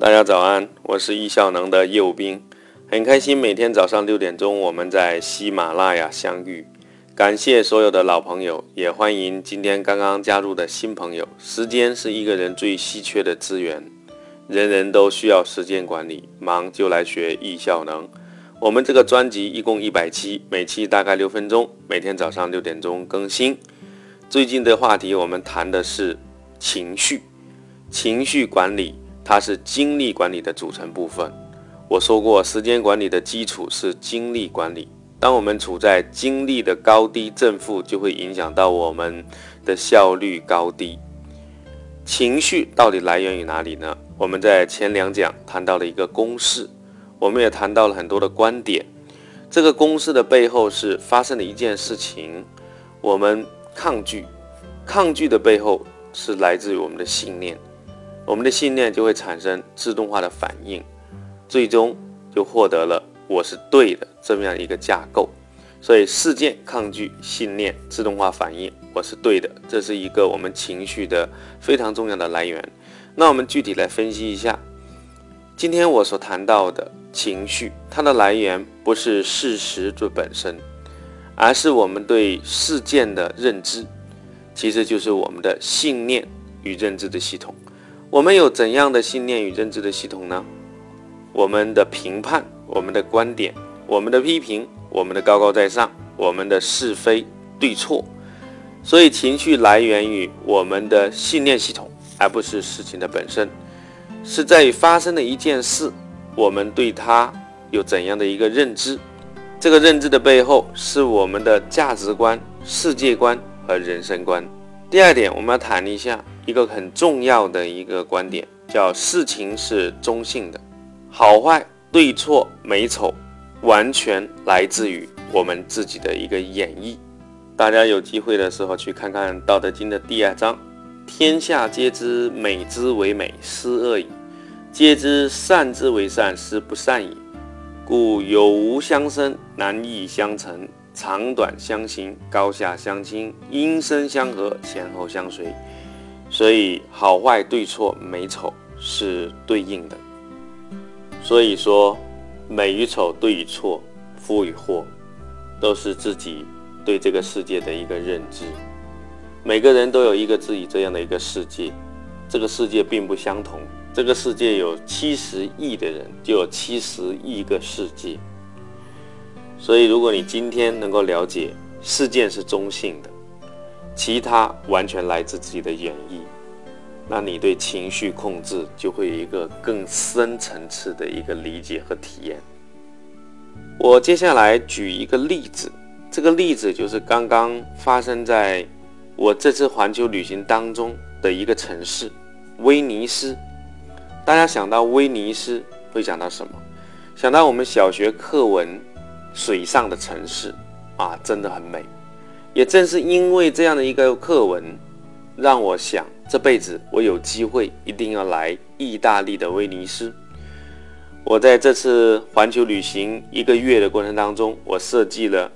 大家早安，我是易效能的业务兵，很开心每天早上六点钟我们在喜马拉雅相遇。感谢所有的老朋友，也欢迎今天刚刚加入的新朋友。时间是一个人最稀缺的资源，人人都需要时间管理，忙就来学易效能。我们这个专辑一共一百期，每期大概六分钟，每天早上六点钟更新。最近的话题我们谈的是情绪，情绪管理。它是精力管理的组成部分。我说过，时间管理的基础是精力管理。当我们处在精力的高低正负，就会影响到我们的效率高低。情绪到底来源于哪里呢？我们在前两讲谈到了一个公式，我们也谈到了很多的观点。这个公式的背后是发生了一件事情，我们抗拒，抗拒的背后是来自于我们的信念。我们的信念就会产生自动化的反应，最终就获得了“我是对的”这么样一个架构。所以，事件、抗拒、信念、自动化反应，我是对的，这是一个我们情绪的非常重要的来源。那我们具体来分析一下，今天我所谈到的情绪，它的来源不是事实这本身，而是我们对事件的认知，其实就是我们的信念与认知的系统。我们有怎样的信念与认知的系统呢？我们的评判、我们的观点、我们的批评、我们的高高在上、我们的是非对错，所以情绪来源于我们的信念系统，而不是事情的本身。是在于发生的一件事，我们对它有怎样的一个认知？这个认知的背后是我们的价值观、世界观和人生观。第二点，我们要谈一下。一个很重要的一个观点，叫事情是中性的，好坏、对错、美丑，完全来自于我们自己的一个演绎。大家有机会的时候去看看《道德经》的第二章：“天下皆知美之为美，斯恶已；皆知善之为善，斯不善已。故有无相生，难易相成，长短相形，高下相倾，音声相和，前后相随。”所以好坏对错美丑是对应的，所以说美与丑对与错福与祸，都是自己对这个世界的一个认知。每个人都有一个自己这样的一个世界，这个世界并不相同。这个世界有七十亿的人，就有七十亿个世界。所以如果你今天能够了解事件是中性的。其他完全来自自己的演绎，那你对情绪控制就会有一个更深层次的一个理解和体验。我接下来举一个例子，这个例子就是刚刚发生在我这次环球旅行当中的一个城市——威尼斯。大家想到威尼斯会想到什么？想到我们小学课文“水上的城市”啊，真的很美。也正是因为这样的一个课文，让我想这辈子我有机会一定要来意大利的威尼斯。我在这次环球旅行一个月的过程当中，我设计了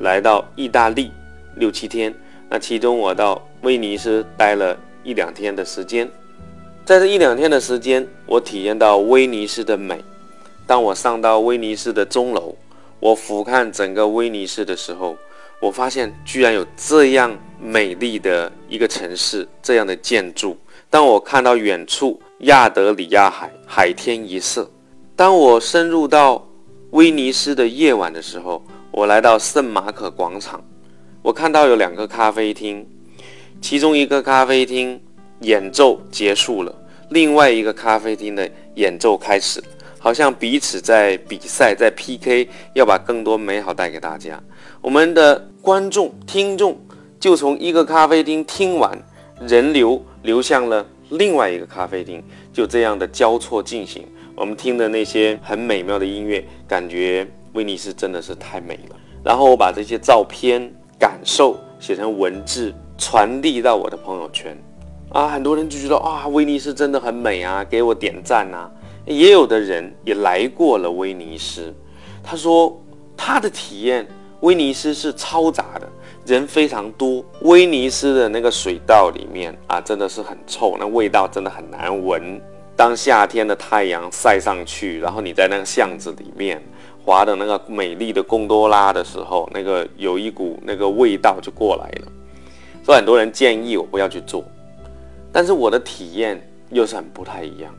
来到意大利六七天。那其中我到威尼斯待了一两天的时间，在这一两天的时间，我体验到威尼斯的美。当我上到威尼斯的钟楼，我俯瞰整个威尼斯的时候。我发现居然有这样美丽的一个城市，这样的建筑。当我看到远处亚德里亚海，海天一色；当我深入到威尼斯的夜晚的时候，我来到圣马可广场，我看到有两个咖啡厅，其中一个咖啡厅演奏结束了，另外一个咖啡厅的演奏开始，好像彼此在比赛，在 PK，要把更多美好带给大家。我们的观众、听众就从一个咖啡厅听完，人流流向了另外一个咖啡厅，就这样的交错进行。我们听的那些很美妙的音乐，感觉威尼斯真的是太美了。然后我把这些照片、感受写成文字，传递到我的朋友圈。啊，很多人就觉得啊，威尼斯真的很美啊，给我点赞啊。也有的人也来过了威尼斯，他说他的体验。威尼斯是嘈杂的，人非常多。威尼斯的那个水道里面啊，真的是很臭，那味道真的很难闻。当夏天的太阳晒上去，然后你在那个巷子里面划的那个美丽的贡多拉的时候，那个有一股那个味道就过来了。所以很多人建议我不要去做，但是我的体验又是很不太一样。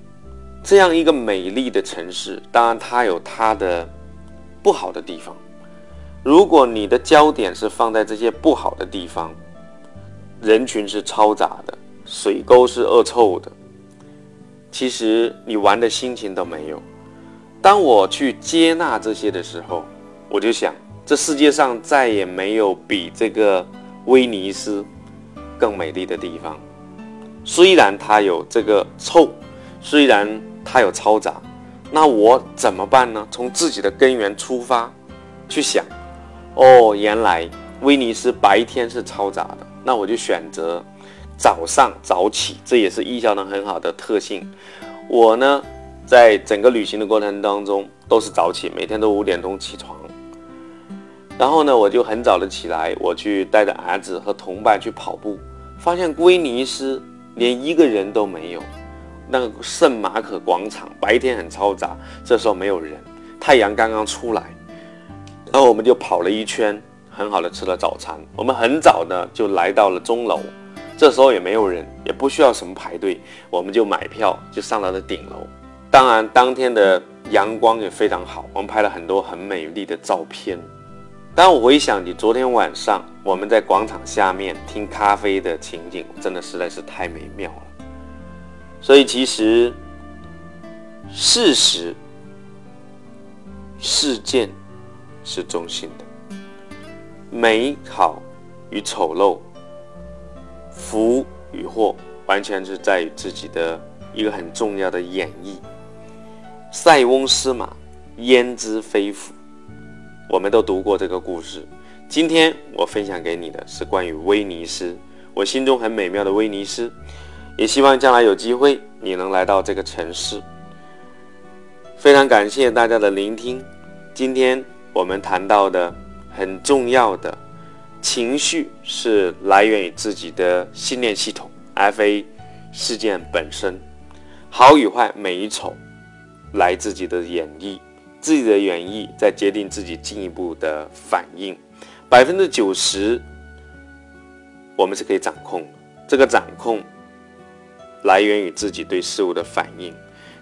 这样一个美丽的城市，当然它有它的不好的地方。如果你的焦点是放在这些不好的地方，人群是嘈杂的，水沟是恶臭的，其实你玩的心情都没有。当我去接纳这些的时候，我就想，这世界上再也没有比这个威尼斯更美丽的地方。虽然它有这个臭，虽然它有嘈杂，那我怎么办呢？从自己的根源出发，去想。哦，原来威尼斯白天是嘈杂的，那我就选择早上早起，这也是艺效能很好的特性。我呢，在整个旅行的过程当中都是早起，每天都五点钟起床。然后呢，我就很早的起来，我去带着儿子和同伴去跑步，发现威尼斯连一个人都没有。那个圣马可广场白天很嘈杂，这时候没有人，太阳刚刚出来。然后我们就跑了一圈，很好的吃了早餐。我们很早的就来到了钟楼，这时候也没有人，也不需要什么排队，我们就买票就上到了顶楼。当然，当天的阳光也非常好，我们拍了很多很美丽的照片。当我回想起昨天晚上我们在广场下面听咖啡的情景，真的实在是太美妙了。所以，其实事实、事件。是中性的，美好与丑陋，福与祸，完全是在于自己的一个很重要的演绎。塞翁失马，焉知非福？我们都读过这个故事。今天我分享给你的是关于威尼斯，我心中很美妙的威尼斯，也希望将来有机会你能来到这个城市。非常感谢大家的聆听，今天。我们谈到的很重要的情绪是来源于自己的信念系统，F.A. 事件本身，好与坏、美与丑，来自己的演绎，自己的演绎再决定自己进一步的反应。百分之九十，我们是可以掌控的。这个掌控来源于自己对事物的反应。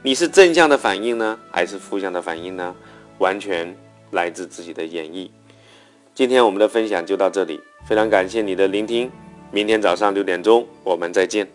你是正向的反应呢，还是负向的反应呢？完全。来自自己的演绎。今天我们的分享就到这里，非常感谢你的聆听。明天早上六点钟，我们再见。